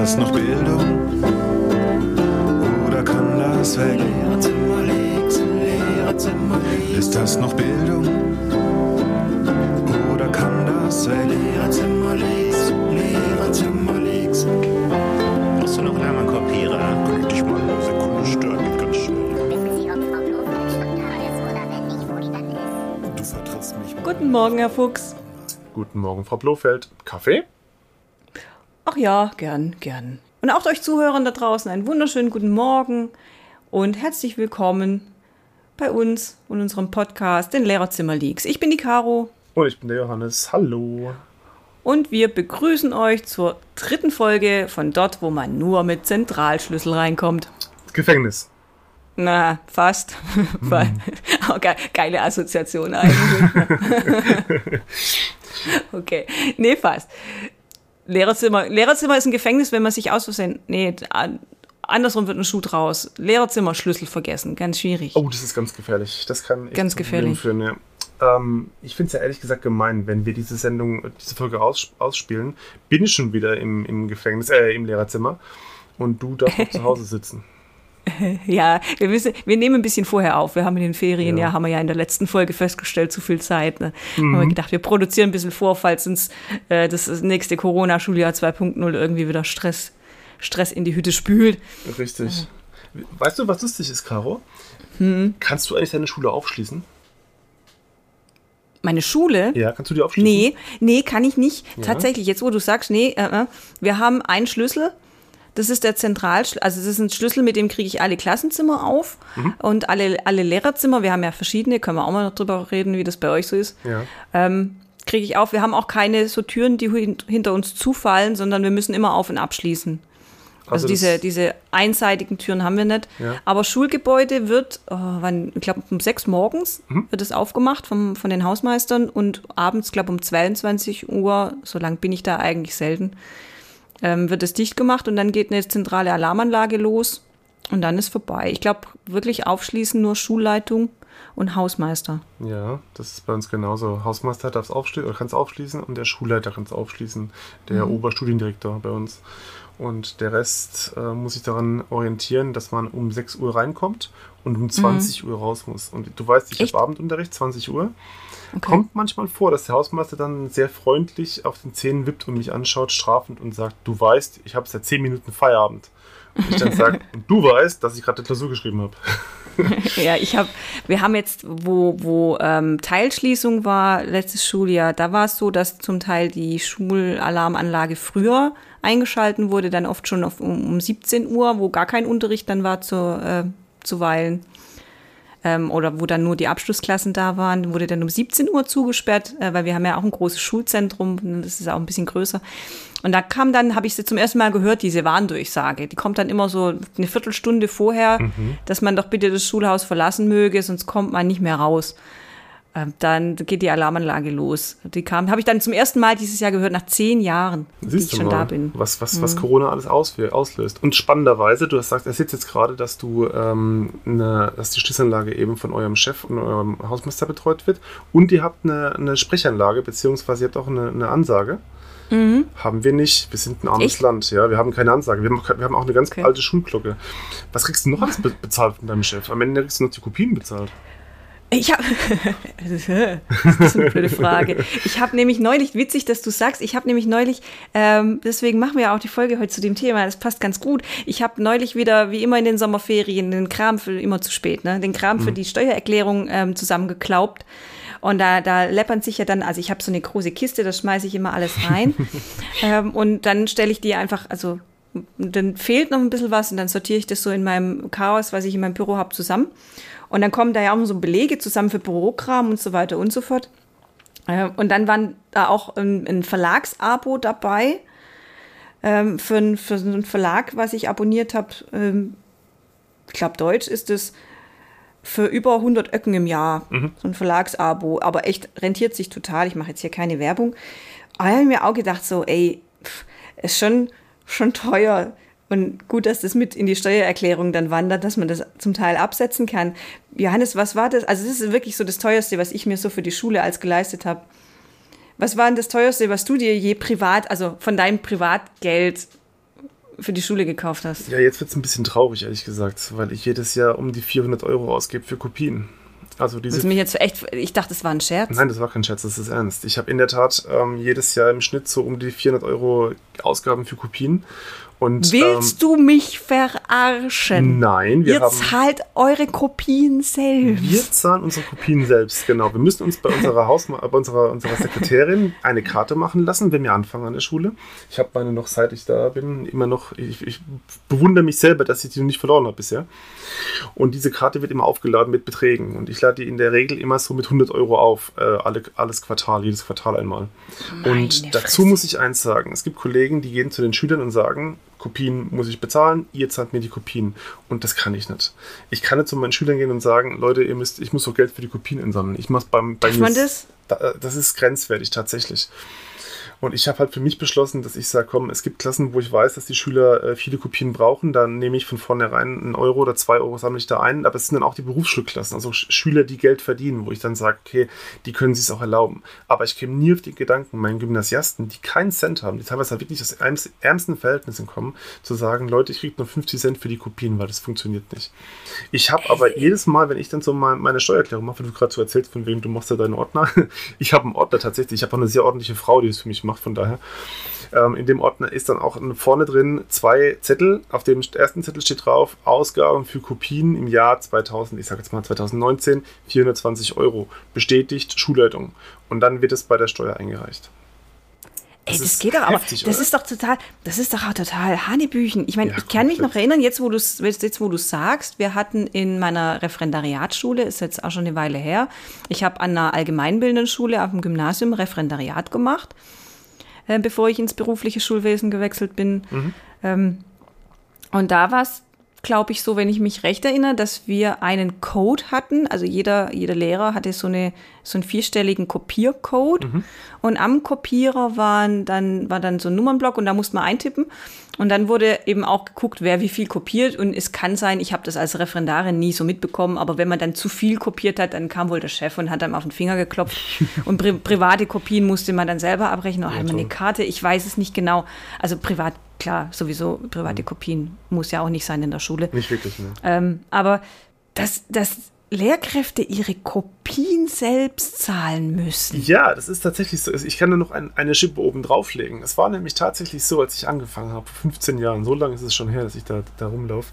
das noch Bildung? Oder kann das weg? Ist das noch Bildung? Oder kann das weg? Brauchst du noch anderen Kopierer? Ich dich mal eine Sekunde stören? Ganz schnell. Wissen Sie, ob Frau Blofeld schon da ist oder wenn nicht, wo die dann ist? Du vertrittst mich. Guten Morgen, Herr Fuchs. Guten Morgen, Frau Blofeld. Kaffee? Ja, gern, gern. Und auch euch Zuhörern da draußen einen wunderschönen guten Morgen und herzlich willkommen bei uns und unserem Podcast, den Lehrerzimmer Leaks. Ich bin die Caro Und ich bin der Johannes. Hallo. und wir begrüßen euch zur dritten Folge von dort, wo man nur mit Zentralschlüssel reinkommt. Gefängnis. Na, fast. Ge geile Assoziation eigentlich. okay, nee, fast. Lehrerzimmer. Lehrerzimmer ist ein Gefängnis, wenn man sich aus Versehen. Nee, an- andersrum wird ein Schuh draus. Lehrerzimmer, Schlüssel vergessen. Ganz schwierig. Oh, das ist ganz gefährlich. Das kann echt Ganz gefährlich. Führen, ja. ähm, ich finde es ja ehrlich gesagt gemein, wenn wir diese Sendung, diese Folge aus, ausspielen, bin ich schon wieder im, im Gefängnis, äh, im Lehrerzimmer und du darfst zu Hause sitzen. Ja, wir wissen, wir nehmen ein bisschen vorher auf. Wir haben in den Ferien, ja, Ja. haben wir ja in der letzten Folge festgestellt, zu viel Zeit. Ne? Haben wir gedacht, wir produzieren ein bisschen vor, falls uns äh, das nächste Corona-Schuljahr 2.0 irgendwie wieder Stress, Stress in die Hütte spült. Richtig. Weißt du, was lustig ist, Caro? Hm? Kannst du eigentlich deine Schule aufschließen? Meine Schule? Ja, kannst du die aufschließen? Nee, nee, kann ich nicht. Ja? Tatsächlich, jetzt wo du sagst, nee, äh, äh, wir haben einen Schlüssel. Das ist der Zentralschlüssel, also das ist ein Schlüssel, mit dem kriege ich alle Klassenzimmer auf Mhm. und alle, alle Lehrerzimmer. Wir haben ja verschiedene, können wir auch mal noch drüber reden, wie das bei euch so ist. Ja. Ähm, kriege ich auf. Wir haben auch keine so Türen, die hin- hinter uns zufallen, sondern wir müssen immer auf und abschließen. Also, Also diese, diese einseitigen Türen haben wir nicht. Ja. Aber Schulgebäude wird, oh, wann, ich glaube um sechs morgens Mhm. wird es aufgemacht vom, von den Hausmeistern und abends, glaube um 22 Uhr, so lang bin ich da eigentlich selten, ähm, wird es dicht gemacht und dann geht eine zentrale Alarmanlage los und dann ist vorbei. Ich glaube wirklich aufschließen nur Schulleitung und Hausmeister. Ja, das ist bei uns genauso. Hausmeister darf es aufschließen oder kann es aufschließen und der Schulleiter kann es aufschließen, der Mhm. Oberstudiendirektor bei uns. Und der Rest äh, muss sich daran orientieren, dass man um 6 Uhr reinkommt und um 20 Uhr raus muss. Und du weißt, ich Mhm. Habe Abendunterricht, 20 Uhr. Okay. Kommt manchmal vor, dass der Hausmeister dann sehr freundlich auf den Zähnen wippt und mich anschaut, strafend und sagt, du weißt, ich habe seit 10 Minuten Feierabend. Und ich dann sage, und du weißt, dass ich gerade eine Klausur geschrieben habe. Ja, ich habe, wir haben jetzt, wo, wo ähm, Teilschließung war, letztes Schuljahr, da war es so, dass zum Teil die Schulalarmanlage früher eingeschalten wurde, dann oft schon auf, um, um 17 Uhr, wo gar kein Unterricht dann war zu, äh, zuweilen. Ähm, oder wo dann nur die Abschlussklassen da waren, wurde dann um 17 Uhr zugesperrt, äh, weil wir haben ja auch ein großes Schulzentrum, das ist auch ein bisschen größer. Und da kam dann, habe ich sie zum ersten Mal gehört, diese Warndurchsage. Die kommt dann immer so eine Viertelstunde vorher, dass man doch bitte das Schulhaus verlassen möge, sonst kommt man nicht mehr raus. Ähm, dann geht die Alarmanlage los. Die kam, habe ich dann zum ersten Mal dieses Jahr gehört, nach zehn Jahren, die ich schon da bin. Mhm. was, was, was Corona alles auslöst. Und spannenderweise, du hast gesagt, er sitzt jetzt gerade, dass du ähm, eine, dass die Schließanlage eben von eurem Chef und eurem Hausmeister betreut wird. Und ihr habt eine, eine Sprechanlage, beziehungsweise ihr habt auch eine, eine Ansage. Haben wir nicht. Wir sind ein armes Mhm. Echt? Land, ja. Wir haben keine Ansage. Wir haben, wir haben auch eine ganz Okay. alte Schulglocke. Was kriegst du noch alles be bezahlt von deinem Chef? Am Ende kriegst du noch die Kopien bezahlt. Ich habe, das ist eine blöde Frage. Ich habe nämlich neulich, witzig, dass du sagst, ich habe nämlich neulich, ähm, deswegen machen wir auch die Folge heute zu dem Thema, das passt ganz gut. Ich habe neulich wieder, wie immer in den Sommerferien, den Kram für, immer zu spät, ne, den Kram für die Steuererklärung ähm, zusammengeklaubt. Und da, da läppern sich ja dann, also ich habe so eine große Kiste, da schmeiße ich immer alles rein. ähm, und dann stelle ich die einfach, also dann fehlt noch ein bisschen was und dann sortiere ich das so in meinem Chaos, was ich in meinem Büro habe, zusammen. Und dann kommen da ja auch so Belege zusammen für Bürokram und so weiter und so fort. Äh, Und dann waren da auch ein, ein Verlagsabo dabei ähm, für, ein, für so einen Verlag, was ich abonniert habe. Ähm, ich glaube, Deutsch ist es für über 100 Öcken im Jahr. So ein Verlagsabo. Aber echt rentiert sich total. Ich mache jetzt hier keine Werbung. Aber ich habe mir auch gedacht, so, ey, pff, ist schon, schon teuer. Und gut, dass das mit in die Steuererklärung dann wandert, dass man das zum Teil absetzen kann. Johannes, was war das? Also, das ist wirklich so das teuerste, was ich mir so für die Schule als geleistet habe. Was war denn das teuerste, was du dir je privat, also von deinem Privatgeld für die Schule gekauft hast. Ja, jetzt wird es ein bisschen traurig, ehrlich gesagt, weil ich jedes Jahr um die 400 Euro ausgebe für Kopien. Also diese mich jetzt echt, ich dachte, es war ein Scherz. Nein, das war kein Scherz, das ist ernst. Ich habe in der Tat ähm, jedes Jahr im Schnitt so um die 400 Euro Ausgaben für Kopien. Und, Willst du mich verarschen? ähm, Nein, wir Ihr haben. zahlt eure Kopien selbst. Wir zahlen unsere Kopien selbst, genau. Wir müssen uns bei unserer, Hausma bei unserer, unserer Sekretärin eine Karte machen lassen, wenn wir anfangen an der Schule. Ich habe meine noch, seit ich da bin, immer noch, ich, ich bewundere mich selber, dass ich die noch nicht verloren habe bisher. Und diese Karte wird immer aufgeladen mit Beträgen. Und ich lade die in der Regel immer so mit 100 Euro auf, äh, alle, alles Quartal, jedes Quartal einmal. Meine und dazu Fresse. muss ich eins sagen. Es gibt Kollegen, die gehen zu den Schülern und sagen, Kopien muss ich bezahlen, ihr zahlt mir die Kopien. Und das kann ich nicht. Ich kann nicht zu meinen Schülern gehen und sagen, Leute, ihr müsst, ich muss doch Geld für die Kopien einsammeln. Ich mach's beim, bei Darf man das? da, das ist grenzwertig tatsächlich. Und ich habe halt für mich beschlossen, dass ich sage, komm, es gibt Klassen, wo ich weiß, dass die Schüler äh, viele Kopien brauchen. Dann nehme ich von vornherein einen Euro oder zwei Euro sammle ich da ein. Aber es sind dann auch die Berufsschulklassen, also Sch Schüler, die Geld verdienen, wo ich dann sage, okay, die können sich auch erlauben. Aber ich käme nie auf den Gedanken, meinen Gymnasiasten, die keinen Cent haben, die teilweise halt wirklich aus ärmst- ärmsten Verhältnissen kommen, zu sagen, Leute, ich kriege nur 50 Cent für die Kopien, weil das funktioniert nicht. Ich habe aber jedes Mal, wenn ich dann so mal meine Steuererklärung mache, weil du gerade so erzählst, von wem du machst ja deinen Ordner. Ich habe einen Ordner tatsächlich. Ich habe auch eine sehr ordentliche Frau, die es für mich macht, von daher. Ähm, in dem Ordner ist dann auch vorne drin zwei Zettel. Auf dem ersten Zettel steht drauf, Ausgaben für Kopien im Jahr 2000, ich sage jetzt mal 2019, 420 Euro. Bestätigt Schulleitung. Und dann wird es bei der Steuer eingereicht. Ey, Das geht doch, aber heftig, das oder? ist doch total, das ist doch auch total Hanebüchen. Ich meine, Ja, ich kann mich noch erinnern, jetzt wo du jetzt, wo du sagst, wir hatten in meiner Referendariatsschule, ist jetzt auch schon eine Weile her, ich habe an einer allgemeinbildenden Schule auf dem Gymnasium Referendariat gemacht, äh, bevor ich ins berufliche Schulwesen gewechselt bin. Mhm. Ähm, und da war es, glaube ich, so, wenn ich mich recht erinnere, dass wir einen Code hatten. Also jeder, jeder Lehrer hatte so, eine, so einen vierstelligen Kopiercode. Und am Kopierer waren dann, war dann so ein Nummernblock und da musste man eintippen. Und dann wurde eben auch geguckt, wer wie viel kopiert. Und es kann sein, ich habe das als Referendarin nie so mitbekommen, aber wenn man dann zu viel kopiert hat, dann kam wohl der Chef und hat einem auf den Finger geklopft. Und pri private Kopien musste man dann selber abrechnen. Oder hat man eine Karte? Ich weiß es nicht genau. Also privat, klar, sowieso private Kopien muss ja auch nicht sein in der Schule. Nicht wirklich, ne? Ähm, aber dass, dass Lehrkräfte ihre Kopien selbst zahlen müssen. Ja, das ist tatsächlich so. Ich kann da noch ein, eine Schippe oben drauflegen. Es war nämlich tatsächlich so, als ich angefangen habe, vor 15 Jahren, so lange ist es schon her, dass ich da, da rumlaufe,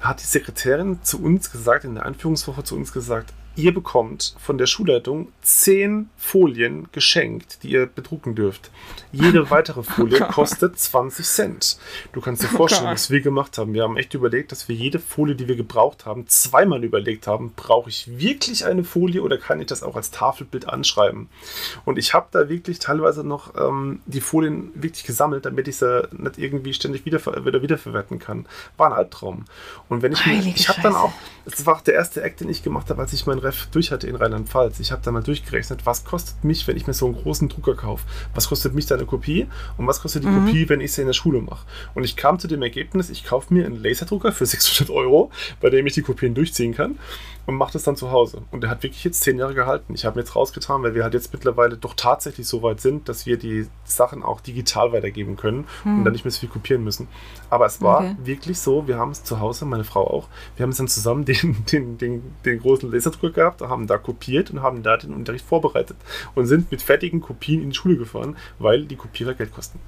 hat die Sekretärin zu uns gesagt, in der Einführungswoche zu uns gesagt, ihr bekommt von der Schulleitung 10 Folien geschenkt, die ihr bedrucken dürft. Jede weitere Folie kostet 20 Cent. Du kannst dir vorstellen, Gott. was wir gemacht haben. Wir haben echt überlegt, dass wir jede Folie, die wir gebraucht haben, zweimal überlegt haben, brauche ich wirklich eine Folie oder kann ich das auch als Tafelbild anschreiben? Und ich habe da wirklich teilweise noch ähm, die Folien wirklich gesammelt, damit ich sie nicht irgendwie ständig wieder, wieder wiederverwerten kann. War ein Albtraum. Und wenn ich mir, Heilige ich habe dann auch, das war auch der erste Act, den ich gemacht habe, als ich meinen Ref durch hatte in Rheinland-Pfalz. Ich habe da mal durchgerechnet, was kostet mich, wenn ich mir so einen großen Drucker kaufe? Was kostet mich da eine Kopie? Und was kostet die Mhm. Kopie, wenn ich sie in der Schule mache? Und ich kam zu dem Ergebnis, ich kaufe mir einen Laserdrucker für 600 Euro, bei dem ich die Kopien durchziehen kann und mache das dann zu Hause. Und der hat wirklich jetzt zehn Jahre gehalten. Ich habe ihn jetzt rausgetan, weil wir halt jetzt mittlerweile doch tatsächlich so weit sind, dass wir die Sachen auch digital weitergeben können und dann nicht mehr so viel kopieren müssen. Aber es war Okay. wirklich so, wir haben es zu Hause, meine Frau auch, wir haben es dann zusammen den, den, den, den großen Laserdrucker gehabt, haben da kopiert und haben da den Unterricht vorbereitet und sind mit fertigen Kopien in die Schule gefahren, weil die Kopierer Geld kosten.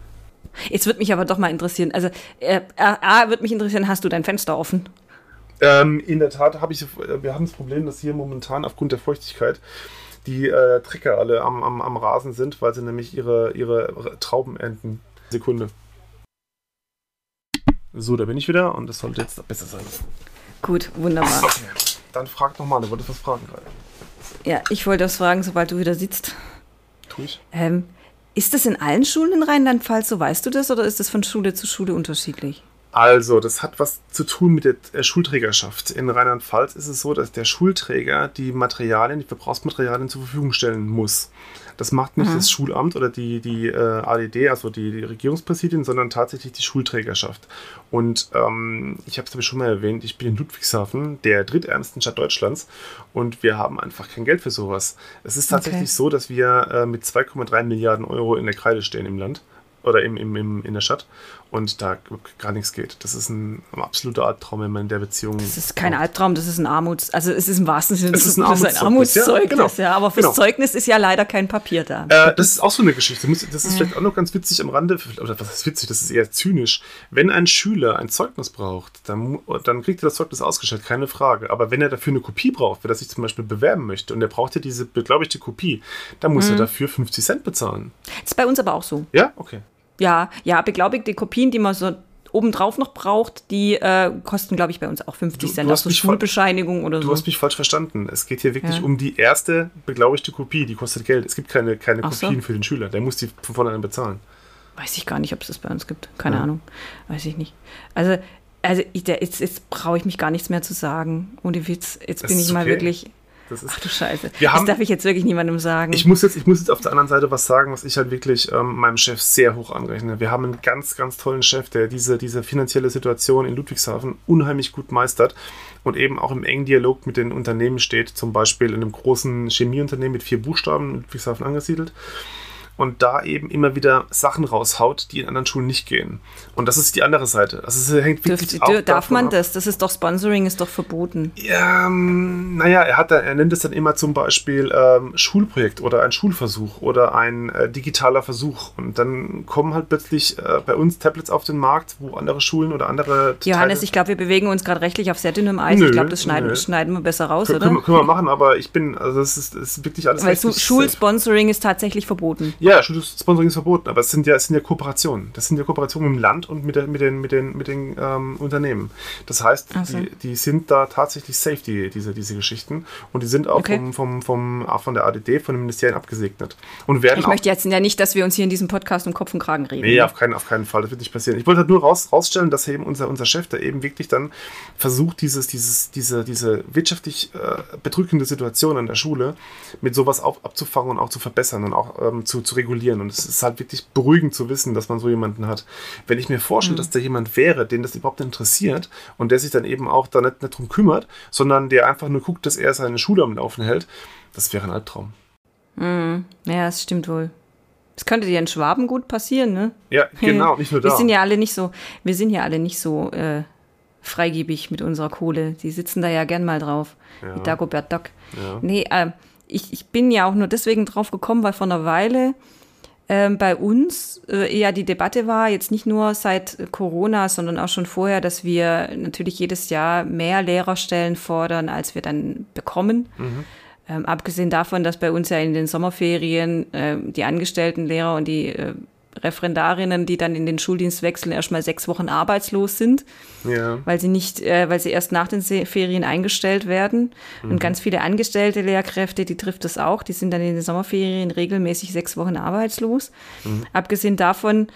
Jetzt wird mich aber doch mal interessieren. Also, äh, A, wird mich interessieren, hast du dein Fenster offen? Ähm, in der Tat habe ich, wir haben das Problem, dass hier momentan aufgrund der Feuchtigkeit die äh, Trecker alle am, am, am Rasen sind, weil sie nämlich ihre, ihre Trauben ernten. Sekunde. So, da bin ich wieder und das sollte jetzt besser sein. Gut, wunderbar. Okay. Dann frag nochmal, du wolltest was fragen gerade. Ja, ich wollte das fragen, sobald du wieder sitzt. Tu ich. Ähm, ist das in allen Schulen in Rheinland-Pfalz so? Weißt du das oder ist das von Schule zu Schule unterschiedlich? Also, das hat was zu tun mit der äh, Schulträgerschaft. In Rheinland-Pfalz ist es so, dass der Schulträger die Materialien, die Verbrauchsmaterialien zur Verfügung stellen muss. Das macht nicht das Schulamt oder die, die äh, ADD, also die, die Regierungspräsidien, sondern tatsächlich die Schulträgerschaft. Und ähm, ich habe es aber schon mal erwähnt, ich bin in Ludwigshafen, der drittärmsten Stadt Deutschlands, und wir haben einfach kein Geld für sowas. Es ist tatsächlich Okay. so, dass wir äh, mit 2,3 Milliarden Euro in der Kreide stehen im Land oder im, im, im, in der Stadt. Und da gar nichts geht. Das ist ein absoluter Albtraum, wenn man in der Beziehung. Das ist kein Albtraum, das ist ein Armuts... Also es ist im wahrsten Sinne Es ist ein das ist ein Armutszeugnis, ja, Armutszeugnis, genau. ja. Aber fürs Genau. Zeugnis ist ja leider kein Papier da. Äh, das ist auch so eine Geschichte. Das ist vielleicht auch noch ganz witzig am Rande. Oder was ist witzig? Das ist eher zynisch. Wenn ein Schüler ein Zeugnis braucht, dann, dann kriegt er das Zeugnis ausgestellt, keine Frage. Aber wenn er dafür eine Kopie braucht, für das sich zum Beispiel bewerben möchte und er braucht ja diese beglaubigte Kopie, dann muss er dafür 50 Cent bezahlen. Das ist bei uns aber auch so. Ja? Okay. Ja, ja, beglaubigte Kopien, die man so obendrauf noch braucht, die äh, kosten, glaube ich, bei uns auch 50 Du- Cent. du hast so mich voll- Schulbescheinigung oder Du so. hast mich falsch verstanden. Es geht hier wirklich Ja. um die erste beglaubigte Kopie. Die kostet Geld. Es gibt keine, keine Ach so. Kopien für den Schüler. Der muss die von vornherein bezahlen. Weiß ich gar nicht, ob es das bei uns gibt. Keine Ja. Ahnung. Weiß ich nicht. Also, also ich, der, jetzt, jetzt brauche ich mich gar nichts mehr zu sagen. Ohne Witz. Jetzt Das bin ich mal okay. wirklich. Das ist Ach du Scheiße. Wir das haben- darf ich jetzt wirklich niemandem sagen. Ich muss, jetzt, ich muss jetzt auf der anderen Seite was sagen, was ich halt wirklich ähm, meinem Chef sehr hoch anrechne. Wir haben einen ganz, ganz tollen Chef, der diese, diese finanzielle Situation in Ludwigshafen unheimlich gut meistert und eben auch im engen Dialog mit den Unternehmen steht, zum Beispiel in einem großen Chemieunternehmen mit vier Buchstaben in Ludwigshafen angesiedelt. Und da eben immer wieder Sachen raushaut, die in anderen Schulen nicht gehen. Und das ist die andere Seite. Also es hängt wirklich Dürft, auch darf man ab. das? Das ist doch Sponsoring, ist doch verboten. Ja, ähm, naja, er, hat er nennt es dann immer zum Beispiel ähm, Schulprojekt oder ein Schulversuch oder ein äh, digitaler Versuch. Und dann kommen halt plötzlich äh, bei uns Tablets auf den Markt, wo andere Schulen oder andere. Johannes, Teile- ich glaube, wir bewegen uns gerade rechtlich auf sehr dünnem Eis. Nö, ich glaube, das schneiden, nö. schneiden wir besser raus, können, oder? können, wir- machen, aber ich bin, also es ist, es ist wirklich alles Weil. Schulsponsoring ist tatsächlich verboten. Ja, Schulsponsoring ist verboten, aber es sind ja, es sind ja Kooperationen. Das sind ja Kooperationen mit dem Land und mit, der, mit den, mit den, mit den ähm, Unternehmen. Das heißt, Ach so. die, die sind da tatsächlich safe, die, diese, diese Geschichten. Und die sind auch Okay. vom, vom, vom, auch von der ADD, von den Ministerien abgesegnet. Und werden Ich auch. möchte jetzt ja nicht, dass wir uns hier in diesem Podcast um Kopf und Kragen reden. Nee, auf keinen, auf keinen Fall, das wird nicht passieren. Ich wollte halt nur raus, rausstellen, dass eben unser, unser Chef, der eben wirklich dann versucht, dieses, dieses, diese, diese wirtschaftlich äh, bedrückende Situation an der Schule mit sowas auf, abzufangen und auch zu verbessern und auch ähm, zu, zu regulieren. Und es ist halt wirklich beruhigend zu wissen, dass man so jemanden hat. Wenn ich mir vorstelle, dass da jemand wäre, den das überhaupt interessiert und der sich dann eben auch da nicht, nicht drum kümmert, sondern der einfach nur guckt, dass er seine Schule am Laufen hält, das wäre ein Albtraum. Ja, das stimmt wohl. Das könnte dir in Schwaben gut passieren, ne? Ja, genau, nicht nur da. Wir sind ja alle nicht so, wir sind ja alle nicht so äh, freigebig mit unserer Kohle. Die sitzen da ja gern mal drauf. Ja. Wie Dagobert Duck. Ja. Nee, ähm, ich, ich bin ja auch nur deswegen drauf gekommen, weil vor einer Weile ähm, bei uns äh, eher die Debatte war, jetzt nicht nur seit äh, Corona, sondern auch schon vorher, dass wir natürlich jedes Jahr mehr Lehrerstellen fordern, als wir dann bekommen. Ähm, abgesehen davon, dass bei uns ja in den Sommerferien ähm, die angestellten Lehrer und die äh, Referendarinnen, die dann in den Schuldienst wechseln, erstmal sechs Wochen arbeitslos sind, ja. weil sie nicht, äh, weil sie erst nach den Ferien eingestellt werden. Und ganz viele angestellte Lehrkräfte, die trifft das auch, die sind dann in den Sommerferien regelmäßig sechs Wochen arbeitslos. Abgesehen davon,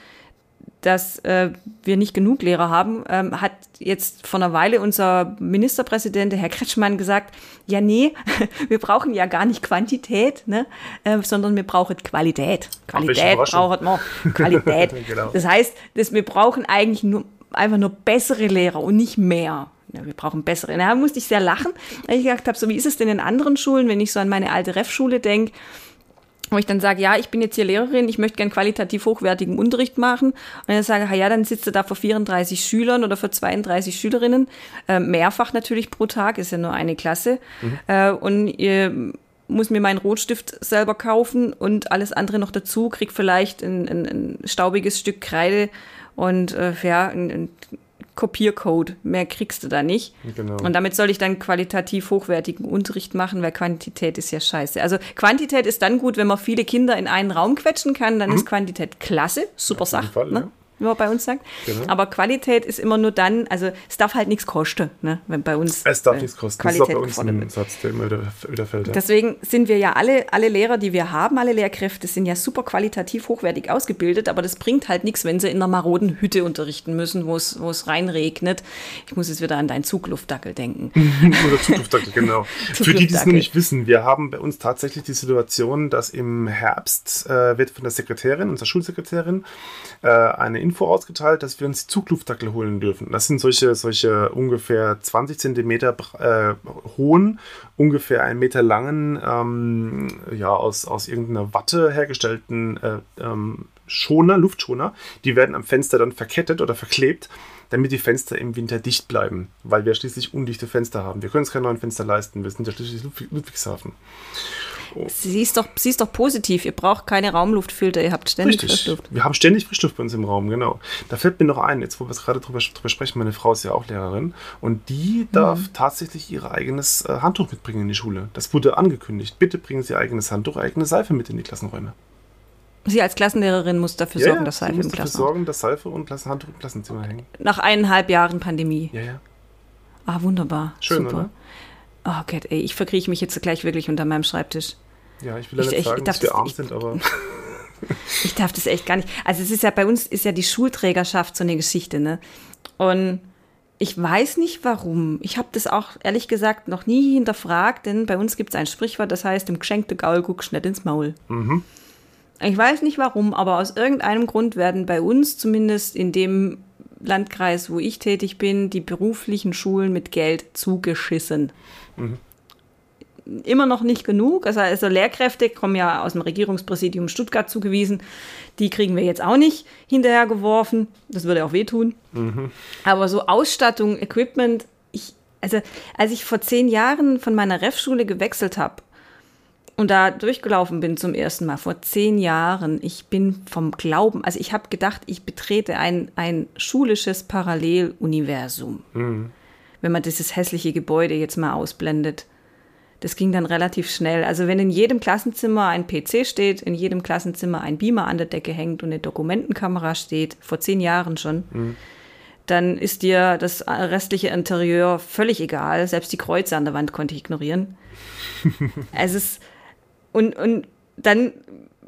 dass äh, wir nicht genug Lehrer haben, ähm, hat jetzt vor einer Weile unser Ministerpräsident, Herr Kretschmann, gesagt, ja nee, wir brauchen ja gar nicht Quantität, ne, äh, sondern wir brauchen Qualität. Qualität brauchen wir. Qualität. Genau. Das heißt, dass wir brauchen eigentlich nur einfach nur bessere Lehrer und nicht mehr. Ja, wir brauchen bessere. Da musste ich sehr lachen, weil ich gedacht habe, so wie ist es denn in anderen Schulen, wenn ich so an meine alte Ref-Schule denke, wo ich dann sage, ja, ich bin jetzt hier Lehrerin, ich möchte gern qualitativ hochwertigen Unterricht machen. Und dann sage ja, dann sitzt du da vor 34 Schülern oder vor 32 Schülerinnen, äh, mehrfach natürlich pro Tag, ist ja nur eine Klasse. Äh, und ihr muss mir meinen Rotstift selber kaufen und alles andere noch dazu, krieg vielleicht ein, ein, ein staubiges Stück Kreide und äh, ja, ein, ein Kopiercode. Mehr kriegst du da nicht. Genau. Und damit soll ich dann qualitativ hochwertigen Unterricht machen, weil Quantität ist ja scheiße. Also Quantität ist dann gut, wenn man viele Kinder in einen Raum quetschen kann, dann ist Quantität klasse, super Mhm. Sache, Fall, ne? ja. Wie man bei uns sagt. Genau. Aber Qualität ist immer nur dann, also es darf halt nichts kosten, ne? wenn bei uns Es darf äh, nichts kosten. Das ist auch Qualität bei uns ein wird. Satz, der immer wieder, wieder fällt. Ja. Deswegen sind wir ja alle, alle Lehrer, die wir haben, alle Lehrkräfte sind ja super qualitativ hochwertig ausgebildet, aber das bringt halt nichts, wenn sie in einer maroden Hütte unterrichten müssen, wo es, reinregnet. Ich muss jetzt wieder an deinen Zugluftdackel denken. Oder Zugluftdackel, genau. Für die, die es Zugluftdackel. noch nicht wissen, wir haben bei uns tatsächlich die Situation, dass im Herbst äh, wird von der Sekretärin, unserer Schulsekretärin, äh, eine Info ausgeteilt, dass wir uns die Zugluftdackel holen dürfen. Das sind solche, solche ungefähr 20 Zentimeter br- äh, hohen, ungefähr einen Meter langen, ähm, ja, aus, aus irgendeiner Watte hergestellten äh, ähm, Schoner, Luftschoner, die werden am Fenster dann verkettet oder verklebt, damit die Fenster im Winter dicht bleiben, weil wir schließlich undichte Fenster haben. Wir können uns keine neuen Fenster leisten, wir sind ja schließlich Ludwig- Ludwigshafen. Sie ist doch, sie ist doch positiv. Ihr braucht keine Raumluftfilter, ihr habt ständig Richtig. Frischluft. Wir haben ständig Frischluft bei uns im Raum, genau. Da fällt mir noch ein, jetzt wo wir es gerade drüber, drüber sprechen, meine Frau ist ja auch Lehrerin und die darf Mhm. tatsächlich ihr eigenes äh, Handtuch mitbringen in die Schule. Das wurde angekündigt. Bitte bringen Sie Ihr eigenes Handtuch, eigene Seife mit in die Klassenräume. Sie als Klassenlehrerin muss dafür Ja, sorgen, dass Seife im Klassenraum. sorgen, dass Seife und Klassen Handtuch im Klassenzimmer hängen. Nach eineinhalb Jahren Pandemie. Ja, ja. Ah, wunderbar. Schön, Super. oder? Oh Gott, ey, ich verkrieche mich jetzt gleich wirklich unter meinem Schreibtisch. Ja, ich will ja Ich- nicht ich- sagen, ich dass darf wir das- arm sind, aber Ich darf das echt gar nicht. Also es ist ja bei uns ist ja die Schulträgerschaft so eine Geschichte, ne? Und ich weiß nicht warum. Ich habe das auch ehrlich gesagt noch nie hinterfragt, denn bei uns gibt es ein Sprichwort, das heißt, im geschenkte Gaul guckst nicht ins Maul. Ich weiß nicht warum, aber aus irgendeinem Grund werden bei uns, zumindest in dem Landkreis, wo ich tätig bin, die beruflichen Schulen mit Geld zugeschissen. Immer noch nicht genug. Also, also Lehrkräfte kommen ja aus dem Regierungspräsidium Stuttgart zugewiesen. Die kriegen wir jetzt auch nicht hinterhergeworfen. Das würde auch wehtun. Aber so Ausstattung, Equipment, ich, also als ich vor zehn Jahren von meiner Ref-Schule gewechselt habe und da durchgelaufen bin zum ersten Mal, vor zehn Jahren, ich bin vom Glauben, also ich habe gedacht, ich betrete ein, ein schulisches Paralleluniversum. Wenn man dieses hässliche Gebäude jetzt mal ausblendet. Das ging dann relativ schnell. Also wenn in jedem Klassenzimmer ein PC steht, in jedem Klassenzimmer ein Beamer an der Decke hängt und eine Dokumentenkamera steht, vor zehn Jahren schon, dann ist dir das restliche Interieur völlig egal. Selbst die Kreuze an der Wand konnte ich ignorieren. es ist, und, und dann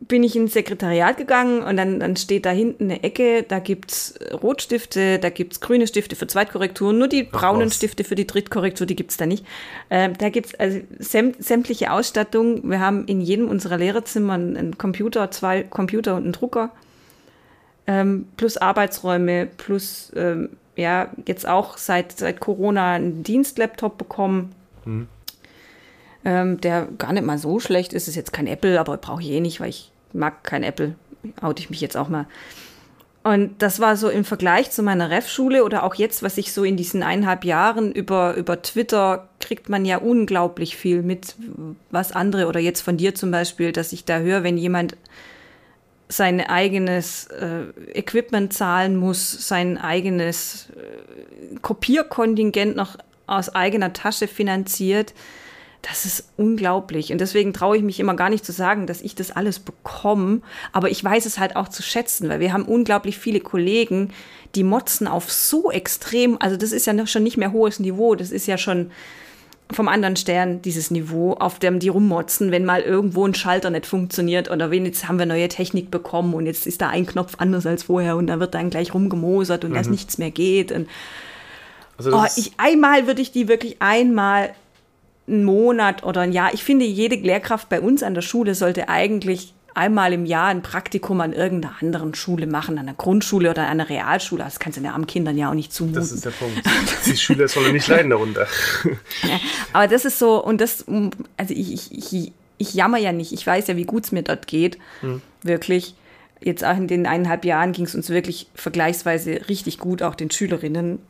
bin ich ins Sekretariat gegangen und dann, dann steht da hinten eine Ecke, da gibt's Rotstifte, da gibt's grüne Stifte für Zweitkorrekturen, nur die braunen. Stifte für die Drittkorrektur, die gibt's da nicht. Ähm, da gibt's also säm sämtliche Ausstattung. Wir haben in jedem unserer Lehrerzimmer einen, Computer, zwei Computer und einen Drucker ähm, plus Arbeitsräume, plus ähm, ja, jetzt auch seit, seit Corona einen Dienstlaptop bekommen, ähm, der gar nicht mal so schlecht ist. Ist jetzt kein Apple, aber brauche ich eh nicht, weil ich mag kein Apple. Oute ich mich jetzt auch mal. Und das war so im Vergleich zu meiner Ref-Schule oder auch jetzt, was ich so in diesen eineinhalb Jahren über, über Twitter kriegt man ja unglaublich viel mit, was andere oder jetzt von dir zum Beispiel, dass ich da höre, wenn jemand sein eigenes äh, Equipment zahlen muss, sein eigenes äh, Kopierkontingent noch aus eigener Tasche finanziert. Das ist unglaublich. Und deswegen traue ich mich immer gar nicht zu sagen, dass ich das alles bekomme. Aber ich weiß es halt auch zu schätzen, weil wir haben unglaublich viele Kollegen, die motzen auf so extrem, also das ist ja noch schon nicht mehr hohes Niveau, das ist ja schon vom anderen Stern dieses Niveau, auf dem die rummotzen, wenn mal irgendwo ein Schalter nicht funktioniert oder wenn jetzt haben wir neue Technik bekommen und jetzt ist da ein Knopf anders als vorher und da wird dann gleich rumgemosert und dass nichts mehr geht. Und also oh, ich, einmal würde ich die wirklich einmal einen Monat oder ein Jahr. Ich finde, jede Lehrkraft bei uns an der Schule sollte eigentlich einmal im Jahr ein Praktikum an irgendeiner anderen Schule machen, an einer Grundschule oder an einer Realschule. Das kannst du den armen Kindern ja auch nicht zumuten. das ist der Punkt. Die Schüler sollen nicht leiden darunter. Aber das ist so, und das, also ich, ich, ich, ich jammer ja nicht. Ich weiß ja, wie gut es mir dort geht. Wirklich. Jetzt auch in den eineinhalb Jahren ging es uns wirklich vergleichsweise richtig gut, auch den Schülerinnen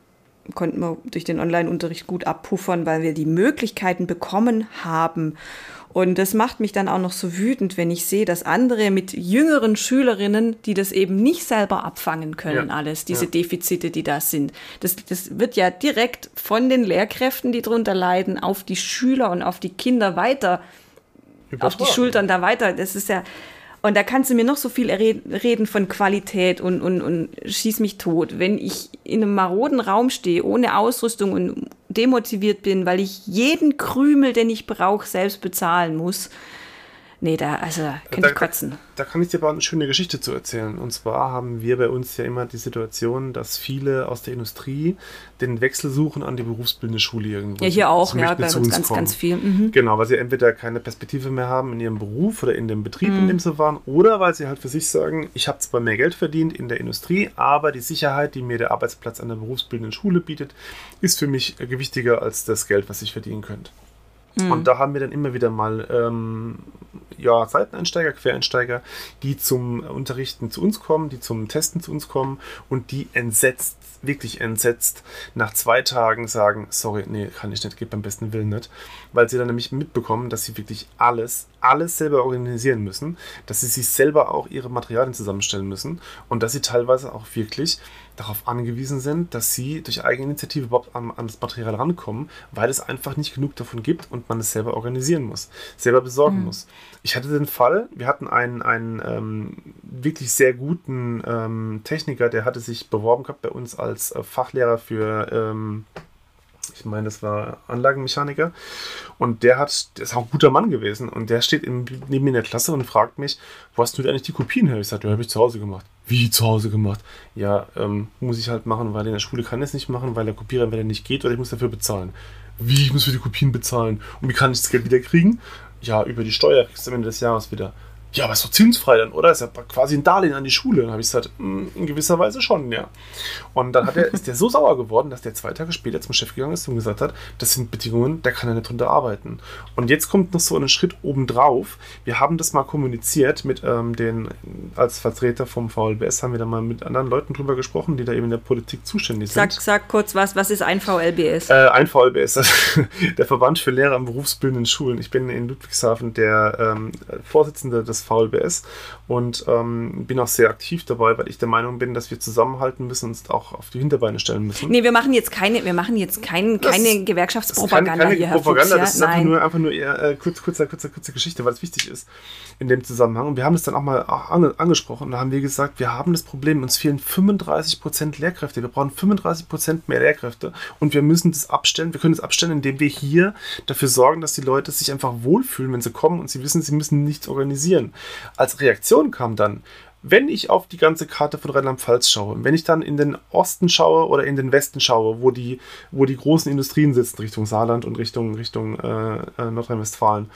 konnten wir durch den Online-Unterricht gut abpuffern, weil wir die Möglichkeiten bekommen haben. Und das macht mich dann auch noch so wütend, wenn ich sehe, dass andere mit jüngeren Schülerinnen, die das eben nicht selber abfangen können, Ja. alles, diese Ja. Defizite, die da sind. Das, das wird ja direkt von den Lehrkräften, die darunter leiden, auf die Schüler und auf die Kinder weiter auf die. Schultern da weiter. Das ist ja. Und da kannst du mir noch so viel reden von Qualität und, und, und schieß mich tot. Wenn ich in einem maroden Raum stehe, ohne Ausrüstung und demotiviert bin, weil ich jeden Krümel, den ich brauche, selbst bezahlen muss. Nee, da, also, da könnte ich kotzen. Da kann ich dir aber eine schöne Geschichte zu erzählen. Und zwar haben wir bei uns ja immer die Situation, dass viele aus der Industrie den Wechsel suchen an die berufsbildende Schule irgendwo. Ja, hier auch, ja, bei uns ganz, kommen. ganz viel. Mhm. Genau, weil sie entweder keine Perspektive mehr haben in ihrem Beruf oder in dem Betrieb, Mhm. in dem sie waren, oder weil sie halt für sich sagen, ich habe zwar mehr Geld verdient in der Industrie, aber die Sicherheit, die mir der Arbeitsplatz an der berufsbildenden Schule bietet, ist für mich gewichtiger als das Geld, was ich verdienen könnte. Und da haben wir dann immer wieder mal ähm, ja, Seiteneinsteiger, Quereinsteiger, die zum Unterrichten zu uns kommen, die zum Testen zu uns kommen und die entsetzt, wirklich entsetzt, nach zwei Tagen sagen, sorry, nee, kann ich nicht, geht beim besten Willen nicht. Weil sie dann nämlich mitbekommen, dass sie wirklich alles, alles selber organisieren müssen, dass sie sich selber auch ihre Materialien zusammenstellen müssen und dass sie teilweise auch wirklich darauf angewiesen sind, dass sie durch Eigeninitiative überhaupt an, an das Material rankommen, weil es einfach nicht genug davon gibt und man es selber organisieren muss, selber besorgen muss. Ich hatte den Fall, wir hatten einen, einen ähm, wirklich sehr guten ähm, Techniker, der hatte sich beworben gehabt bei uns als äh, Fachlehrer für ähm, ich meine, das war Anlagenmechaniker. Und der hat, der ist auch ein guter Mann gewesen. Und der steht in, neben mir in der Klasse und fragt mich, wo hast du denn eigentlich die Kopien her? Ich sagte, ja, habe ich zu Hause gemacht. Wie zu Hause gemacht? Ja, ähm, muss ich halt machen, weil in der Schule kann ich es nicht machen, weil der Kopierer, wenn er nicht geht, oder ich muss dafür bezahlen. Wie, ich muss für die Kopien bezahlen? Und wie kann ich das Geld wieder kriegen? Ja, über die Steuer kriegst du am Ende des Jahres wieder. Ja, aber ist doch zinsfrei dann, oder? Ist ja quasi ein Darlehen an die Schule. Dann habe ich gesagt, "Mm, in gewisser Weise schon, ja. Und dann hat er, ist der so sauer geworden, dass der zwei Tage später zum Chef gegangen ist und gesagt hat, das sind Bedingungen, da kann er nicht drunter arbeiten. Und jetzt kommt noch so ein Schritt obendrauf. Wir haben das mal kommuniziert mit ähm, den, als Vertreter vom VLBS, haben wir da mal mit anderen Leuten drüber gesprochen, die da eben in der Politik zuständig Sag, sind. sag kurz was, was ist ein VLBS? Äh, ein VLBS, also der Verband für Lehrer an berufsbildenden Schulen. Ich bin in Ludwigshafen der ähm, Vorsitzende des VLBS und ähm, bin auch sehr aktiv dabei, weil ich der Meinung bin, dass wir zusammenhalten müssen und uns auch auf die Hinterbeine stellen müssen. Nee, wir machen jetzt keine, wir machen jetzt kein, keine Gewerkschaftspropaganda keine, keine hier, Propaganda, Fuchs, das ist ja? einfach nur, einfach nur eher äh, kurz, kurzer, kurzer, kurze Geschichte, weil es wichtig ist in dem Zusammenhang. Und wir haben es dann auch mal ange, angesprochen und da haben wir gesagt, wir haben das Problem, uns fehlen 35% Lehrkräfte. Wir brauchen 35% mehr Lehrkräfte und wir müssen das abstellen. Wir können das abstellen, indem wir hier dafür sorgen, dass die Leute sich einfach wohlfühlen, wenn sie kommen und sie wissen, sie müssen nichts organisieren. Als Reaktion kam dann, wenn ich auf die ganze Karte von Rheinland-Pfalz schaue, wenn ich dann in den Osten schaue oder in den Westen schaue, wo die, wo die großen Industrien sitzen, Richtung Saarland und Richtung, Richtung äh, äh, Nordrhein-Westfalen,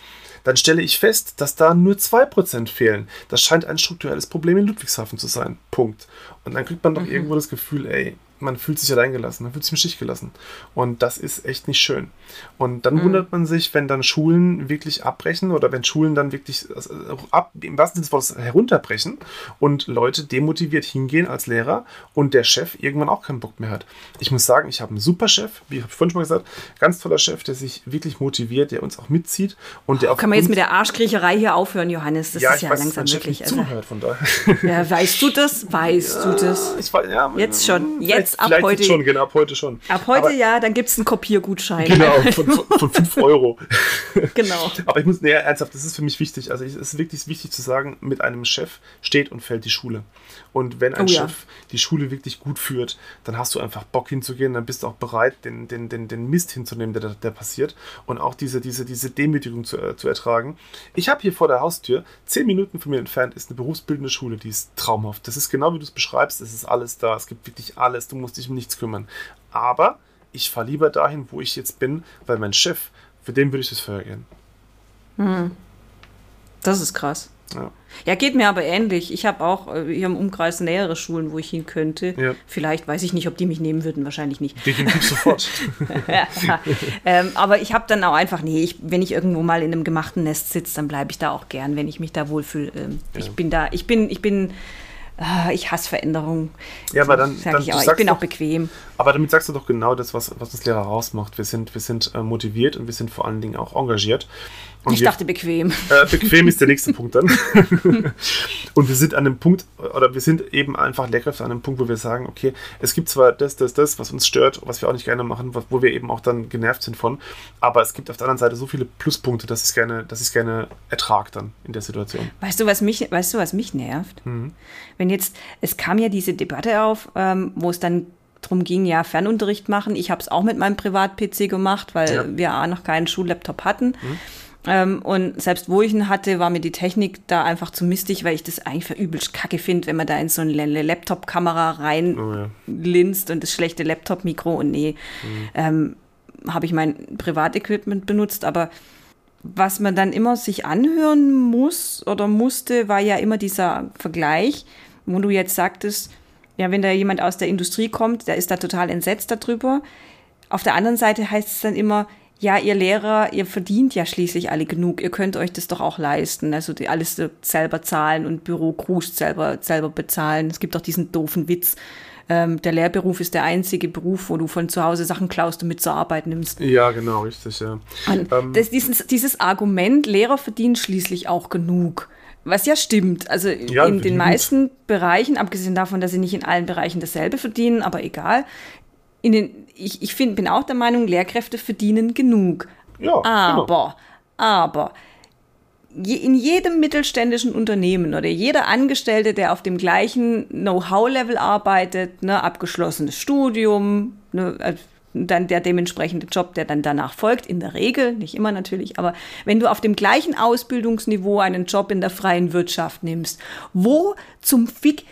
dann stelle ich fest, dass da nur 2% fehlen. Das scheint ein strukturelles Problem in Ludwigshafen zu sein. Punkt. Und dann kriegt man doch irgendwo das Gefühl, ey, man fühlt sich alleingelassen, man fühlt sich im Stich gelassen. Und das ist echt nicht schön. Und dann wundert man sich, wenn dann Schulen wirklich abbrechen oder wenn Schulen dann wirklich äh, ab, im wahrsten Sinne des Wortes herunterbrechen und Leute demotiviert hingehen als Lehrer und der Chef irgendwann auch keinen Bock mehr hat. Ich muss sagen, ich habe einen super Chef, wie ich vorhin schon mal gesagt, ganz toller Chef, der sich wirklich motiviert, der uns auch mitzieht und der auch Kann man jetzt mit der Arschkriecherei hier aufhören, Johannes? Das ja, ist ja weiß, langsam mein Chef wirklich. nicht Also, zuhört, von daher. ja, weißt du das? Weißt du das? Ich ja, Jetzt schon. vielleicht- Jetzt ab vielleicht heute. schon, genau, ab heute schon. Ab heute Aber, ja, dann gibt es einen Kopiergutschein. Genau, von, von, von 5 Euro. genau. Aber ich muss, nee, ernsthaft, das ist für mich wichtig. Also es ist wirklich wichtig zu sagen, mit einem Chef steht und fällt die Schule. Und wenn ein Oh ja. Chef die Schule wirklich gut führt, dann hast du einfach Bock hinzugehen, dann bist du auch bereit, den, den, den, den Mist hinzunehmen, der, der passiert und auch diese, diese, diese Demütigung zu, äh, zu ertragen. Ich habe hier vor der Haustür, zehn Minuten von mir entfernt, ist eine berufsbildende Schule, die ist traumhaft. Das ist genau wie du es beschreibst, es ist alles da, es gibt wirklich alles, du musst dich um nichts kümmern. Aber ich fahre lieber dahin, wo ich jetzt bin, weil mein Chef, für den würde ich das Feuer gehen. Das ist krass. Ja. Ja, geht mir aber ähnlich. Ich habe auch äh, hier im Umkreis nähere Schulen, wo ich hin könnte. Ja. Vielleicht weiß ich nicht, ob die mich nehmen würden, wahrscheinlich nicht. Definitiv sofort. ähm, aber ich habe dann auch einfach, nee, ich, wenn ich irgendwo mal in einem gemachten Nest sitze, dann bleibe ich da auch gern, wenn ich mich da wohlfühle. Ähm, Ich bin da, ich bin, ich bin, ich hasse Veränderungen. Ja, aber dann, Sag dann ich auch. Ich bin doch, auch bequem. aber damit sagst du doch genau das, was, was uns Lehrer rausmacht. Wir sind, wir sind äh, motiviert und wir sind vor allen Dingen auch engagiert. Und Ich dachte bequem. äh, bequem ist der nächste Punkt dann. und wir sind an einem Punkt, oder wir sind eben einfach Lehrkräfte an einem Punkt, wo wir sagen, okay, es gibt zwar das, das, das, was uns stört, was wir auch nicht gerne machen, wo wir eben auch dann genervt sind von, aber es gibt auf der anderen Seite so viele Pluspunkte, dass ich es gerne, dass ich es gerne ertrag dann in der Situation. Weißt du, was mich, weißt du, was mich nervt? Wenn jetzt, es kam ja diese Debatte auf, ähm, wo es dann drum ging, ja, Fernunterricht machen. Ich habe es auch mit meinem Privat-PC gemacht, weil Ja. wir A, noch keinen Schullaptop hatten. Ähm, und selbst wo ich ihn hatte, war mir die Technik da einfach zu mistig, weil ich das eigentlich für übelst kacke finde, wenn man da in so eine Laptop-Kamera rein Oh ja. und das schlechte Laptop-Mikro und nee, ähm, habe ich mein Privatequipment benutzt, aber was man dann immer sich anhören muss oder musste, war ja immer dieser Vergleich, wo du jetzt sagtest, ja, wenn da jemand aus der Industrie kommt, der ist da total entsetzt darüber. Auf der anderen Seite heißt es dann immer, ja, ihr Lehrer, ihr verdient ja schließlich alle genug, ihr könnt euch das doch auch leisten, also die alles selber zahlen und Bürocrews selber, selber bezahlen. Es gibt auch diesen doofen Witz, ähm, der Lehrberuf ist der einzige Beruf, wo du von zu Hause Sachen klaust und mit zur Arbeit nimmst. Ja, genau, richtig, ja. Ähm, das, dieses, dieses Argument, Lehrer verdienen schließlich auch genug. Was ja stimmt. Also Ja, in den meisten Bereichen, abgesehen davon, dass sie nicht in allen Bereichen dasselbe verdienen, aber egal. In den, ich ich find, bin auch der Meinung, Lehrkräfte verdienen genug. ja, genau. Aber, aber, je, in jedem mittelständischen Unternehmen oder jeder Angestellte, der auf dem gleichen Know-how-Level arbeitet, ne, abgeschlossenes Studium, ne, äh, dann der dementsprechende Job, der dann danach folgt, in der Regel, nicht immer natürlich, aber wenn du auf dem gleichen Ausbildungsniveau einen Job in der freien Wirtschaft nimmst, wo zum Fick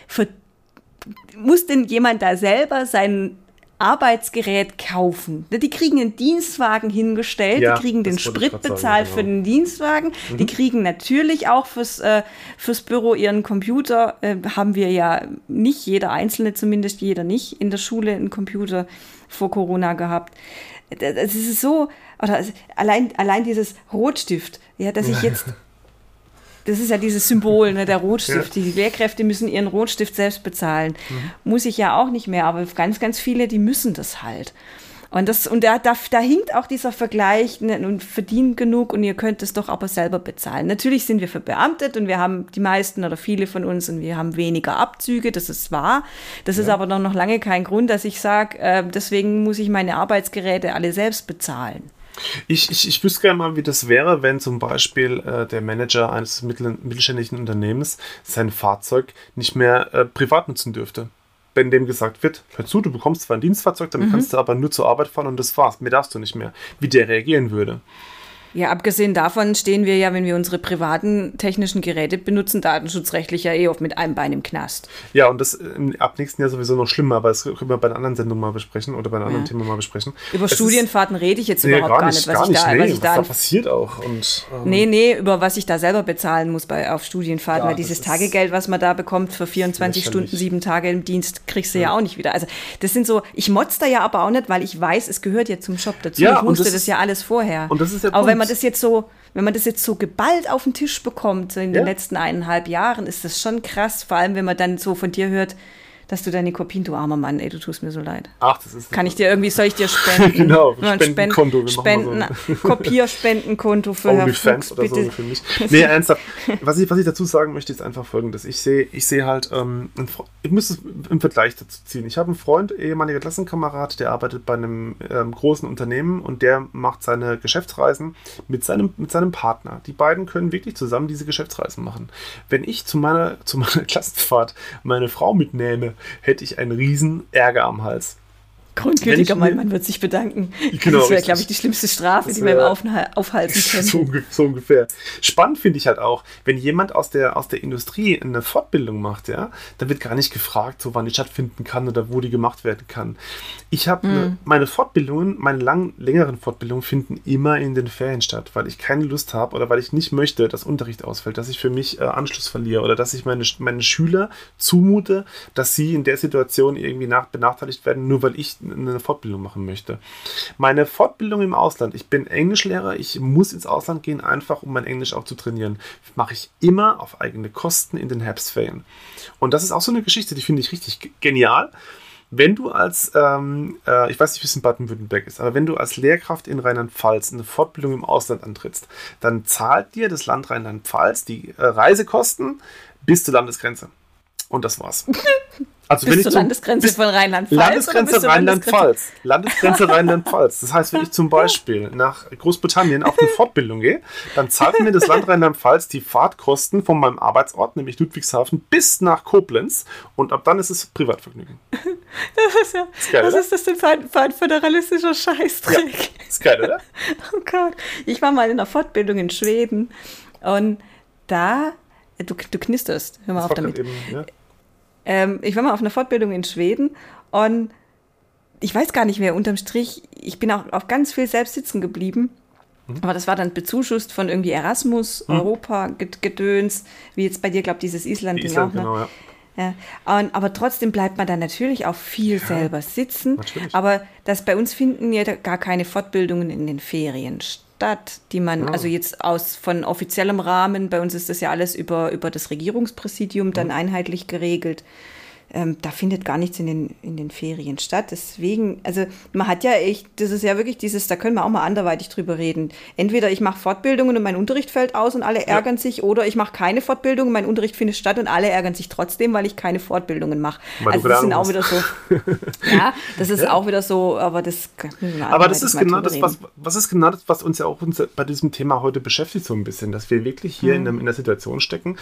muss denn jemand da selber sein Arbeitsgerät kaufen? Die kriegen einen Dienstwagen hingestellt, Ja, die kriegen den Sprit sagen, bezahlt genau. für den Dienstwagen, die kriegen natürlich auch fürs, äh, fürs Büro ihren Computer. Äh, haben wir ja nicht, jeder Einzelne zumindest, jeder nicht in der Schule einen Computer vor Corona gehabt. Es ist so, oder es- allein, allein dieses Rotstift, ja, dass ich jetzt das ist ja dieses Symbol, ne, der Rotstift. Die Lehrkräfte müssen ihren Rotstift selbst bezahlen. Muss ich ja auch nicht mehr, aber ganz, ganz viele, die müssen das halt. Und, das, und da, da, da hinkt auch dieser Vergleich ne, und verdient genug und ihr könnt es doch aber selber bezahlen. Natürlich sind wir verbeamtet und wir haben die meisten oder viele von uns und wir haben weniger Abzüge, das ist wahr. Das ist aber doch noch lange kein Grund, dass ich sage, äh, deswegen muss ich meine Arbeitsgeräte alle selbst bezahlen. Ich, ich, ich wüsste gerne mal, wie das wäre, wenn zum Beispiel äh, der Manager eines mittel, mittelständischen Unternehmens sein Fahrzeug nicht mehr äh, privat nutzen dürfte. Wenn dem gesagt wird, hör zu, du bekommst zwar ein Dienstfahrzeug, damit kannst du aber nur zur Arbeit fahren und das war's, mehr darfst du nicht mehr. Wie der reagieren würde. Ja, abgesehen davon stehen wir ja, wenn wir unsere privaten technischen Geräte benutzen, datenschutzrechtlich ja eh oft mit einem Bein im Knast. Ja, und das äh, ab nächsten Jahr sowieso noch schlimmer, aber das können wir bei einer anderen Sendung mal besprechen oder bei einem anderen Ja. Thema mal besprechen. Über Es ist- Studienfahrten rede ich jetzt Nee, überhaupt gar nicht, was gar ich nicht, da, nee, was ich da, da passiert auch. Und, ähm, nee, nee, über was ich da selber bezahlen muss bei, auf Studienfahrten, Ja, weil dieses ist Tagegeld, was man da bekommt für 24 lächerlich. Stunden, sieben Tage im Dienst, kriegst du ja. auch nicht wieder. Also das sind so, ich motz da ja aber auch nicht, weil ich weiß, es gehört ja zum Job dazu. Ja, ich und wusste das das, ist- ja alles vorher. und das ist Punkt. Man das jetzt so, wenn man das jetzt so geballt auf den Tisch bekommt, so in Ja. den letzten eineinhalb Jahren, ist das schon krass, vor allem wenn man dann so von dir hört, dass du deine Kopien, du armer Mann, ey, du tust mir so leid. Ach, das ist. Kann ich dir irgendwie, soll ich dir spenden? Genau, Spendenkonto, Spenden, mal Kopierspendenkonto für Herr Fuchs, oder so bitte. für mich. Nee, ernsthaft. Was ich, was ich dazu sagen möchte, ist einfach folgendes. Ich sehe ich sehe halt, ähm, ich muss es im Vergleich dazu ziehen. Ich habe einen Freund, ehemaliger Klassenkamerad, der arbeitet bei einem ähm, großen Unternehmen und der macht seine Geschäftsreisen mit seinem, mit seinem Partner. Die beiden können wirklich zusammen diese Geschäftsreisen machen. Wenn ich zu meiner, zu meiner Klassenfahrt meine Frau mitnehme, hätte ich einen riesen Ärger am Hals. Grundgültiger Mann, man wird sich bedanken. Genau, das wäre, glaube ich, die schlimmste Strafe, die man ihm wär- aufha- aufhalten so, könnte. unge- so ungefähr. Spannend finde ich halt auch, wenn jemand aus der, aus der Industrie eine Fortbildung macht, ja, dann wird gar nicht gefragt, so wann die stattfinden kann oder wo die gemacht werden kann. Ich habe ne, meine Fortbildungen, meine lang, längeren Fortbildungen finden immer in den Ferien statt, weil ich keine Lust habe oder weil ich nicht möchte, dass Unterricht ausfällt, dass ich für mich äh, Anschluss verliere oder dass ich meine, meine Schüler zumute, dass sie in der Situation irgendwie nach, benachteiligt werden, nur weil ich eine Fortbildung machen möchte. Meine Fortbildung im Ausland, ich bin Englischlehrer, ich muss ins Ausland gehen, einfach um mein Englisch auch zu trainieren, mache ich immer auf eigene Kosten in den Herbstferien. Und das ist auch so eine Geschichte, die finde ich richtig ge- genial. Wenn du als, ähm, äh, ich weiß nicht, wie es in Baden-Württemberg ist, aber wenn du als Lehrkraft in Rheinland-Pfalz eine Fortbildung im Ausland antrittst, dann zahlt dir das Land Rheinland-Pfalz die äh, Reisekosten bis zur Landesgrenze. Und das war's. Also Bis zur zum- Landesgrenze bis- von Rheinland-Pfalz. Landesgrenze Rheinland-Pfalz. Landesgrenze Rheinland-Pfalz. Das heißt, wenn ich zum Beispiel nach Großbritannien auf eine Fortbildung gehe, dann zahlt mir das Land Rheinland-Pfalz die Fahrtkosten von meinem Arbeitsort, nämlich Ludwigshafen, bis nach Koblenz und ab dann ist es Privatvergnügen. Das ist ja, geil, was oder? ist das denn für ein, für ein föderalistischer Scheißdreck? Ist geil, oder? Oh Gott. Ich war mal in einer Fortbildung in Schweden und da, du, du knisterst, hör mal Das auf damit. eben, ja. Ähm, ich war mal auf einer Fortbildung in Schweden und ich weiß gar nicht mehr, unterm Strich, ich bin auch auf ganz viel selbst sitzen geblieben. Mhm. Aber das war dann bezuschusst von irgendwie Erasmus, Europa, Ged- Gedöns, wie jetzt bei dir, glaube ich, dieses Island-Ding Island, auch. Ne? genau, ja. Ja, und, aber trotzdem bleibt man dann natürlich auch viel selber sitzen. natürlich. Aber das bei uns finden ja gar keine Fortbildungen in den Ferien statt, die man, Ah. also jetzt aus von offiziellem Rahmen, bei uns ist das ja alles über, über das Regierungspräsidium dann Mhm. einheitlich geregelt. Ähm, da findet gar nichts in den, in den Ferien statt. Deswegen, also man hat ja echt, das ist ja wirklich dieses, da können wir auch mal anderweitig drüber reden. Entweder ich mache Fortbildungen und mein Unterricht fällt aus und alle ärgern sich, oder ich mache keine Fortbildung, und mein Unterricht findet statt und alle ärgern sich trotzdem, weil ich keine Fortbildungen mache. Also das sind auch wieder so. ja, das ist auch wieder so, aber das Aber das ist genau das, was, was ist genau das, was uns ja auch uns bei diesem Thema heute beschäftigt, so ein bisschen, dass wir wirklich hier in, einem, in der Situation stecken,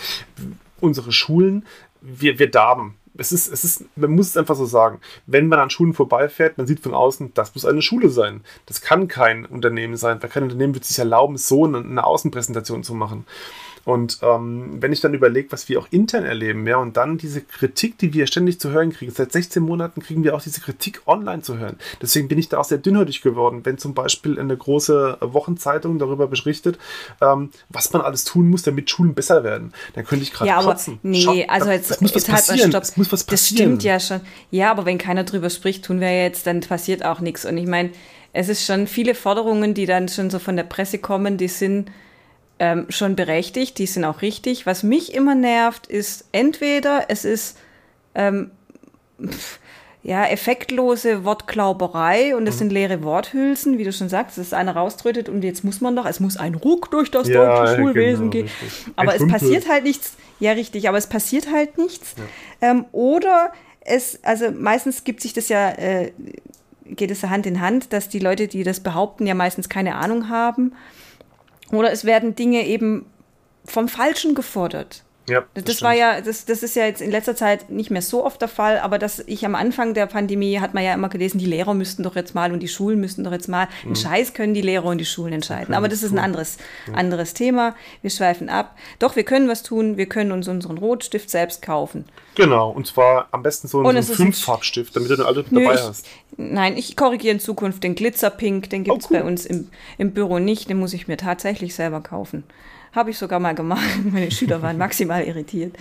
unsere Schulen, wir, wir darben. Es ist, es ist, man muss es einfach so sagen. Wenn man an Schulen vorbeifährt, man sieht von außen, das muss eine Schule sein. Das kann kein Unternehmen sein, weil kein Unternehmen wird sich erlauben, so eine, eine Außenpräsentation zu machen. Und ähm, wenn ich dann überlege, was wir auch intern erleben, ja, und dann diese Kritik, die wir ständig zu hören kriegen, seit 16 Monaten kriegen wir auch diese Kritik online zu hören. Deswegen bin ich da auch sehr dünnhäutig geworden, wenn zum Beispiel eine große Wochenzeitung darüber berichtet, ähm, was man alles tun muss, damit Schulen besser werden. Dann könnte ich gerade Ja, aber kotzen. nee, Schau, also jetzt, das muss was jetzt halt mal passieren. Es muss was Das passieren. stimmt ja schon. Ja, aber wenn keiner drüber spricht, tun wir ja jetzt, dann passiert auch nichts. Und ich meine, es ist schon viele Forderungen, die dann schon so von der Presse kommen, die sind ähm, schon berechtigt, die sind auch richtig. Was mich immer nervt, ist entweder es ist ähm, pf, ja, effektlose Wortklauberei und es Mhm. sind leere Worthülsen, wie du schon sagst, dass einer rauströtet und jetzt muss man doch, es muss ein Ruck durch das Ja, deutsche genau, Schulwesen gehen. richtig. Aber Ein es passiert halt nichts. Ja, richtig, aber es passiert halt nichts. Ähm, oder es, also meistens gibt sich das ja, äh, geht es ja Hand in Hand, dass die Leute, die das behaupten, ja meistens keine Ahnung haben. Oder es werden Dinge eben vom Falschen gefordert. Ja, Das, stimmt. war ja, das, das ist ja jetzt in letzter Zeit nicht mehr so oft der Fall, aber dass ich am Anfang der Pandemie hat man ja immer gelesen, die Lehrer müssten doch jetzt mal und die Schulen müssten doch jetzt mal. Mhm. Einen Scheiß können die Lehrer und die Schulen entscheiden. Aber das ist ein anderes, anderes Thema. Wir schweifen ab. Doch, wir können was tun. Wir können uns unseren Rotstift selbst kaufen. Genau, und zwar am besten so, so einen ein- Fünffarbstift, damit du dann alle dabei ich, hast. Nein, ich korrigiere in Zukunft den Glitzerpink, den gibt es Oh, cool. bei uns im, im Büro nicht, den muss ich mir tatsächlich selber kaufen. Habe ich sogar mal gemacht. Meine Schüler waren maximal irritiert.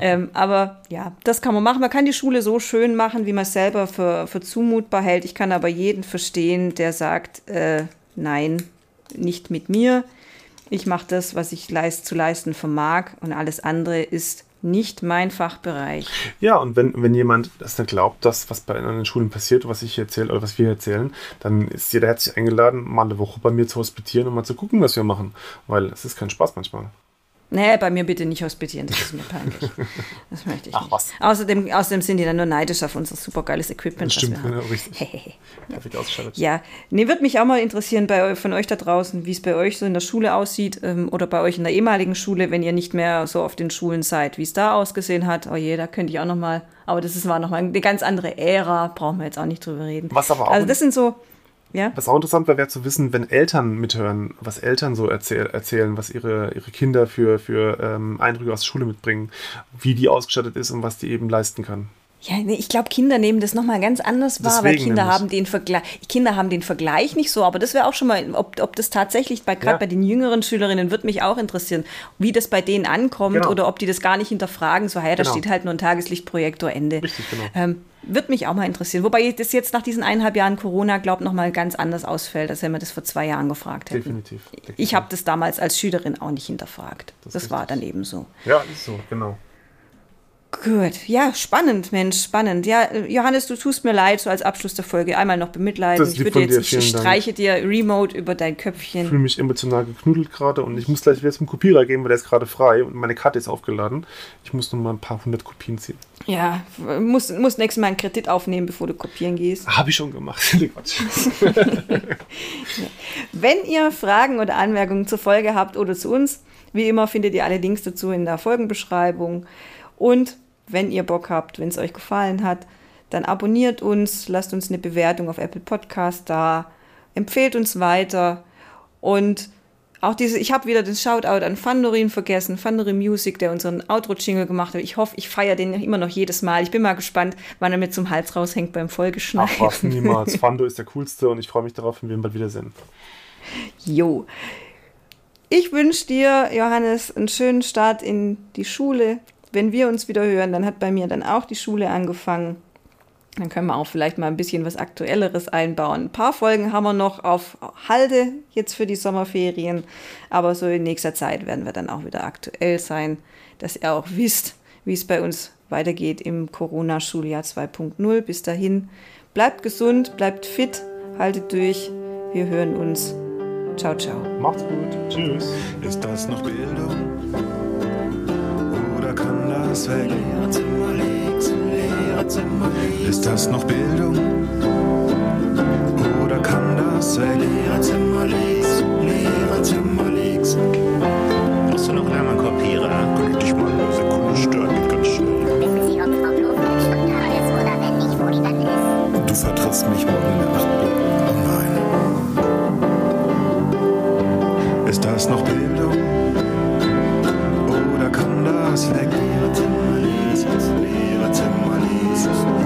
ähm, aber ja, das kann man machen. Man kann die Schule so schön machen, wie man es selber für, für zumutbar hält. Ich kann aber jeden verstehen, der sagt, äh, nein, nicht mit mir. Ich mache das, was ich leist, zu leisten vermag und alles andere ist nicht mein Fachbereich. Ja, und wenn, wenn jemand das dann glaubt, dass was bei an den Schulen passiert, was ich erzähle oder was wir erzählen, dann ist jeder herzlich eingeladen, mal eine Woche bei mir zu hospitieren und mal zu gucken, was wir machen. Weil es ist kein Spaß manchmal. Nee, bei mir bitte nicht hospitieren, das ist mir peinlich. Das möchte ich Ach, nicht. was. Außerdem, außerdem sind die dann nur neidisch auf unser supergeiles Equipment. Das stimmt, was wir ja, haben. richtig. Perfekt ausgestattet. Ja, nee, würde mich auch mal interessieren bei, von euch da draußen, wie es bei euch so in der Schule aussieht ähm, oder bei euch in der ehemaligen Schule, wenn ihr nicht mehr so auf den Schulen seid, wie es da ausgesehen hat. Oh je, da könnte ich auch noch mal, aber das ist, war noch mal eine ganz andere Ära, brauchen wir jetzt auch nicht drüber reden. Was aber auch- Also das sind so, ja, Was auch interessant wäre, wäre zu wissen, wenn Eltern mithören, was Eltern so erzähl erzählen, was ihre, ihre Kinder für, für ähm, Eindrücke aus der Schule mitbringen, wie die ausgestattet ist und was die eben leisten kann. Ja, nee, ich glaube, Kinder nehmen das nochmal ganz anders wahr, weil Deswegen Kinder nämlich. haben den Vergleich, Kinder haben den Vergleich nicht so, aber das wäre auch schon mal, ob, ob das tatsächlich bei gerade Ja. bei den jüngeren Schülerinnen wird mich auch interessieren, wie das bei denen ankommt Genau. oder ob die das gar nicht hinterfragen, so, hey, da Genau. steht halt nur ein Tageslichtprojektor Ende. Richtig, genau. Ähm, wird mich auch mal interessieren. Wobei das jetzt nach diesen eineinhalb Jahren Corona, glaube ich, nochmal ganz anders ausfällt, als wenn wir das vor zwei Jahren gefragt hätten. Definitiv. definitiv. Ich habe das damals als Schülerin auch nicht hinterfragt. Das Das, war dann eben so. Ja, ist so, genau. Gut, ja, spannend, Mensch, spannend. Ja, äh, Johannes, du tust mir leid, so als Abschluss der Folge einmal noch bemitleiden. Ich würde jetzt, dir, ich streiche dir remote über dein Ich Köpfchen. fühle mich emotional geknudelt gerade und ich muss gleich wieder zum Kopierer gehen, weil der ist gerade frei und meine Karte ist aufgeladen. Ich muss noch mal ein paar hundert Kopien ziehen. Ja, muss, muss nächstes Mal einen Kredit aufnehmen, bevor du kopieren gehst. Habe ich schon gemacht. Wenn ihr Fragen oder Anmerkungen zur Folge habt oder zu uns, wie immer findet ihr alle Links dazu in der Folgenbeschreibung. Und wenn ihr Bock habt, wenn es euch gefallen hat, dann abonniert uns, lasst uns eine Bewertung auf Apple Podcast da, empfehlt uns weiter und auch diese, ich habe wieder den Shoutout an Fandorin vergessen, Fandorin Music, der unseren Outro-Jingle gemacht hat. Ich hoffe, ich feiere den immer noch jedes Mal. Ich bin mal gespannt, wann er mir zum Hals raushängt beim Ach Folgeschneiden. was, niemals. Fando ist der coolste und ich freue mich darauf, wenn wir ihn bald wiedersehen. Jo. Ich wünsche dir, Johannes, einen schönen Start in die Schule. Wenn wir uns wieder hören, dann hat bei mir dann auch die Schule angefangen. Dann können wir auch vielleicht mal ein bisschen was Aktuelleres einbauen. Ein paar Folgen haben wir noch auf Halde jetzt für die Sommerferien, aber so in nächster Zeit werden wir dann auch wieder aktuell sein, dass ihr auch wisst, wie es bei uns weitergeht im Corona-Schuljahr 2.0. Bis dahin, bleibt gesund, bleibt fit, haltet durch. Wir hören uns. Ciao, ciao. Macht's gut. Tschüss. Ist das noch Bildung? alles weg. Ist das noch Bildung? Oder kann das weg? Lehrerzimmer links, Lehrerzimmer links. Brauchst du noch einmal kopieren? Könnte ich dich mal eine Sekunde stören? Geht ganz schnell. Du vertrittst mich morgen in der Nacht. Oh ist das noch Bildung? Oder kann das weg? Tim Lee, Tim Lee, Tim Lee, Tim Lee.